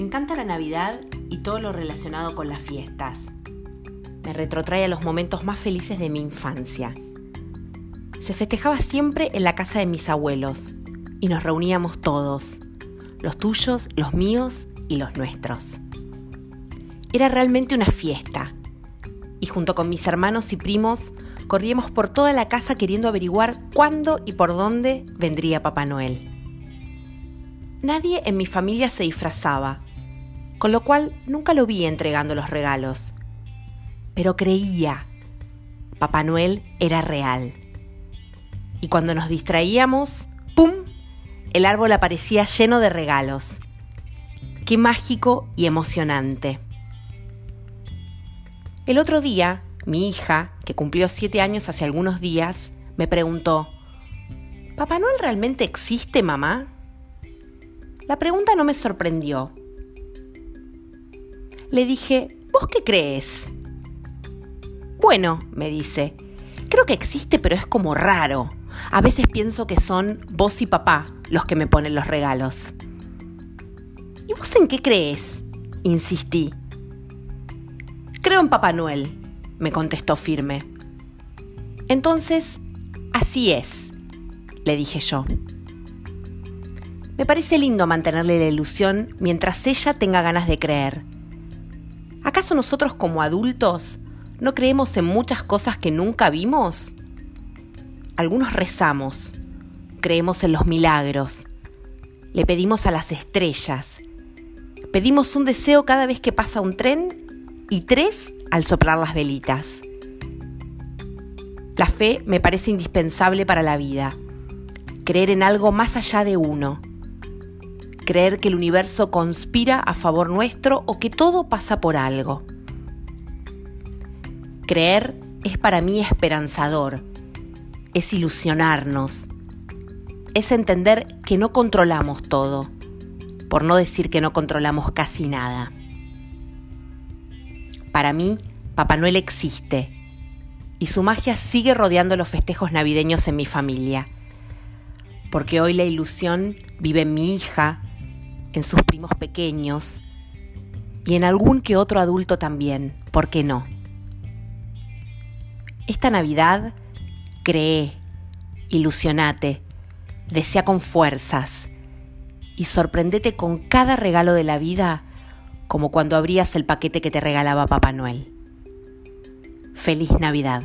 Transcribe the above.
Encanta la Navidad y todo lo relacionado con las fiestas. Me retrotrae a los momentos más felices de mi infancia. Se festejaba siempre en la casa de mis abuelos y nos reuníamos todos, los tuyos, los míos y los nuestros. Era realmente una fiesta y junto con mis hermanos y primos corríamos por toda la casa queriendo averiguar cuándo y por dónde vendría Papá Noel. Nadie en mi familia se disfrazaba, con lo cual nunca lo vi entregando los regalos. Pero creía, Papá Noel era real. Y cuando nos distraíamos, ¡pum! El árbol aparecía lleno de regalos. Qué mágico y emocionante. El otro día, mi hija, que cumplió siete años hace algunos días, me preguntó, ¿Papá Noel realmente existe, mamá? La pregunta no me sorprendió. Le dije, ¿vos qué crees? Bueno, me dice, creo que existe, pero es como raro. A veces pienso que son vos y papá los que me ponen los regalos. ¿Y vos en qué crees? Insistí. Creo en Papá Noel, me contestó firme. Entonces, así es, le dije yo. Me parece lindo mantenerle la ilusión mientras ella tenga ganas de creer. ¿Acaso nosotros como adultos no creemos en muchas cosas que nunca vimos? Algunos rezamos, creemos en los milagros, le pedimos a las estrellas, pedimos un deseo cada vez que pasa un tren y tres al soplar las velitas. La fe me parece indispensable para la vida, creer en algo más allá de uno creer que el universo conspira a favor nuestro o que todo pasa por algo. Creer es para mí esperanzador, es ilusionarnos, es entender que no controlamos todo, por no decir que no controlamos casi nada. Para mí, Papá Noel existe y su magia sigue rodeando los festejos navideños en mi familia, porque hoy la ilusión vive en mi hija, en sus primos pequeños y en algún que otro adulto también, ¿por qué no? Esta Navidad cree, ilusionate, desea con fuerzas y sorprendete con cada regalo de la vida como cuando abrías el paquete que te regalaba Papá Noel. Feliz Navidad.